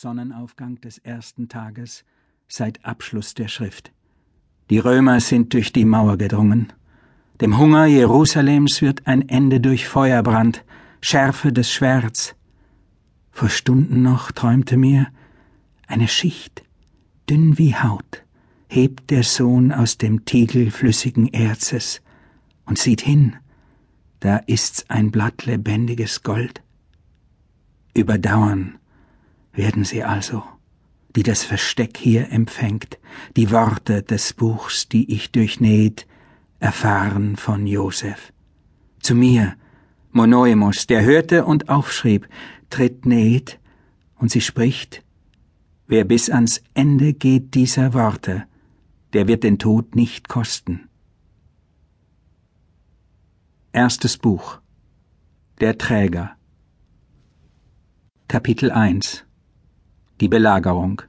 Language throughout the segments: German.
Sonnenaufgang des ersten Tages seit Abschluss der Schrift. Die Römer sind durch die Mauer gedrungen. Dem Hunger Jerusalems wird ein Ende durch Feuerbrand, Schärfe des Schwerts. Vor Stunden noch träumte mir, eine Schicht, dünn wie Haut, hebt der Sohn aus dem Tiegel flüssigen Erzes und sieht hin, da ist's ein Blatt lebendiges Gold. Überdauern werden sie also, die das Versteck hier empfängt, die Worte des Buchs, die ich durchnäht, erfahren von Josef. Zu mir, Monoemus, der hörte und aufschrieb, tritt näht, und sie spricht, wer bis ans Ende geht dieser Worte, der wird den Tod nicht kosten. Erstes Buch Der Träger Kapitel 1 Die Belagerung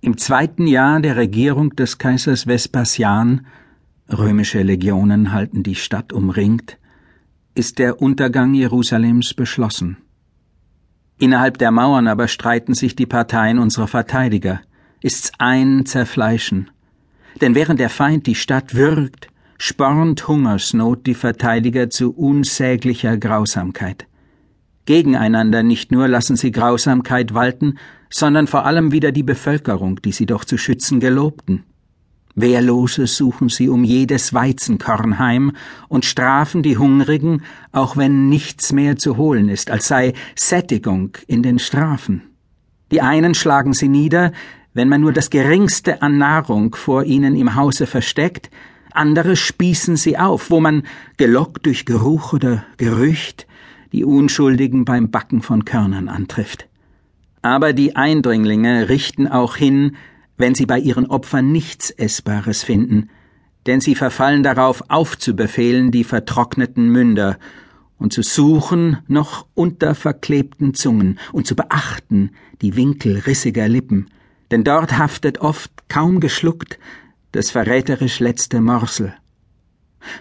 Im zweiten Jahr der Regierung des Kaisers Vespasian, römische Legionen halten die Stadt umringt, ist der Untergang Jerusalems beschlossen. Innerhalb der Mauern aber streiten sich die Parteien unserer Verteidiger, ist's ein Zerfleischen. Denn während der Feind die Stadt würgt, spornt Hungersnot die Verteidiger zu unsäglicher Grausamkeit. Gegeneinander nicht nur lassen sie Grausamkeit walten, sondern vor allem wieder die Bevölkerung, die sie doch zu schützen gelobten. Wehrlose suchen sie um jedes Weizenkorn heim und strafen die Hungrigen, auch wenn nichts mehr zu holen ist, als sei Sättigung in den Strafen. Die einen schlagen sie nieder, wenn man nur das geringste an Nahrung vor ihnen im Hause versteckt, andere spießen sie auf, wo man, gelockt durch Geruch oder Gerücht, die Unschuldigen beim Backen von Körnern antrifft. Aber die Eindringlinge richten auch hin, wenn sie bei ihren Opfern nichts Essbares finden, denn sie verfallen darauf, aufzubefehlen die vertrockneten Münder und zu suchen noch unter verklebten Zungen und zu beachten die Winkel rissiger Lippen, denn dort haftet oft, kaum geschluckt, das verräterisch letzte Morsel.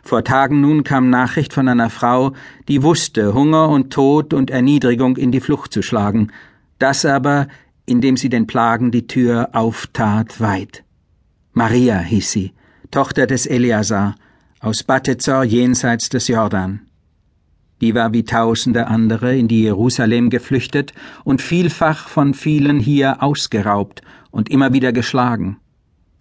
Vor Tagen nun kam Nachricht von einer Frau, die wusste, Hunger und Tod und Erniedrigung in die Flucht zu schlagen, das aber, indem sie den Plagen die Tür auftat weit. Maria hieß sie, Tochter des Eleazar, aus Bathezor jenseits des Jordan. Die war wie tausende andere in die Jerusalem geflüchtet und vielfach von vielen hier ausgeraubt und immer wieder geschlagen.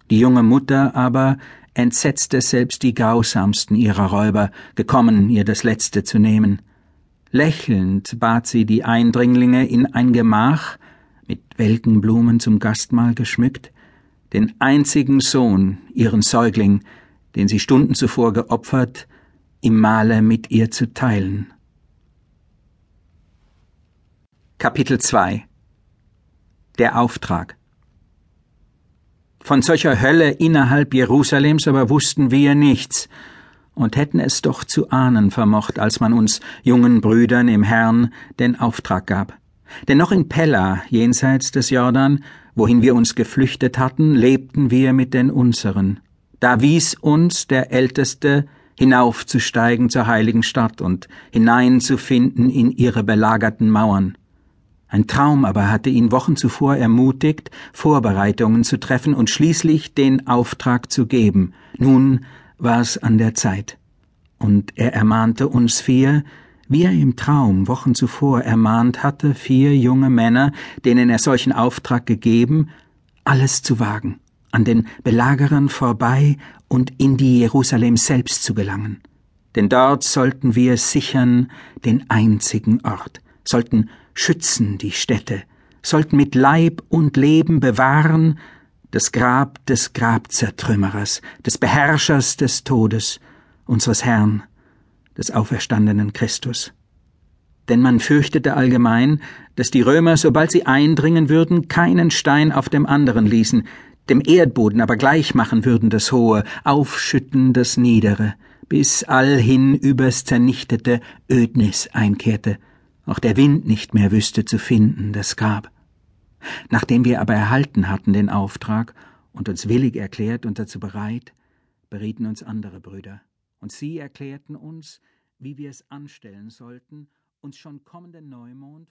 Die junge Mutter aber entsetzte selbst die grausamsten ihrer Räuber, gekommen, ihr das Letzte zu nehmen. Lächelnd bat sie die Eindringlinge in ein Gemach, mit welken Blumen zum Gastmahl geschmückt, den einzigen Sohn, ihren Säugling, den sie Stunden zuvor geopfert, im Mahle mit ihr zu teilen. Kapitel 2 Der Auftrag von solcher Hölle innerhalb Jerusalems aber wussten wir nichts und hätten es doch zu ahnen vermocht, als man uns jungen Brüdern im Herrn den Auftrag gab. Denn noch in Pella, jenseits des Jordan, wohin wir uns geflüchtet hatten, lebten wir mit den unseren. Da wies uns der Älteste, hinaufzusteigen zur heiligen Stadt und hineinzufinden in ihre belagerten Mauern. Ein Traum aber hatte ihn Wochen zuvor ermutigt, Vorbereitungen zu treffen und schließlich den Auftrag zu geben. Nun war es an der Zeit. Und er ermahnte uns vier, wie er im Traum Wochen zuvor ermahnt hatte, vier junge Männer, denen er solchen Auftrag gegeben, alles zu wagen, an den Belagerern vorbei und in die Jerusalem selbst zu gelangen. Denn dort sollten wir sichern den einzigen Ort, sollten schützen die Städte, sollten mit Leib und Leben bewahren das Grab des Grabzertrümmerers, des Beherrschers des Todes, unseres Herrn, des auferstandenen Christus. Denn man fürchtete allgemein, dass die Römer, sobald sie eindringen würden, keinen Stein auf dem anderen ließen, dem Erdboden aber gleich machen würden das Hohe, aufschütten das Niedere, bis allhin übers zernichtete Ödnis einkehrte, auch der Wind nicht mehr wüsste zu finden das Grab. Nachdem wir aber erhalten hatten den Auftrag und uns willig erklärt und dazu bereit, berieten uns andere Brüder, und sie erklärten uns, wie wir es anstellen sollten, uns schon kommenden Neumond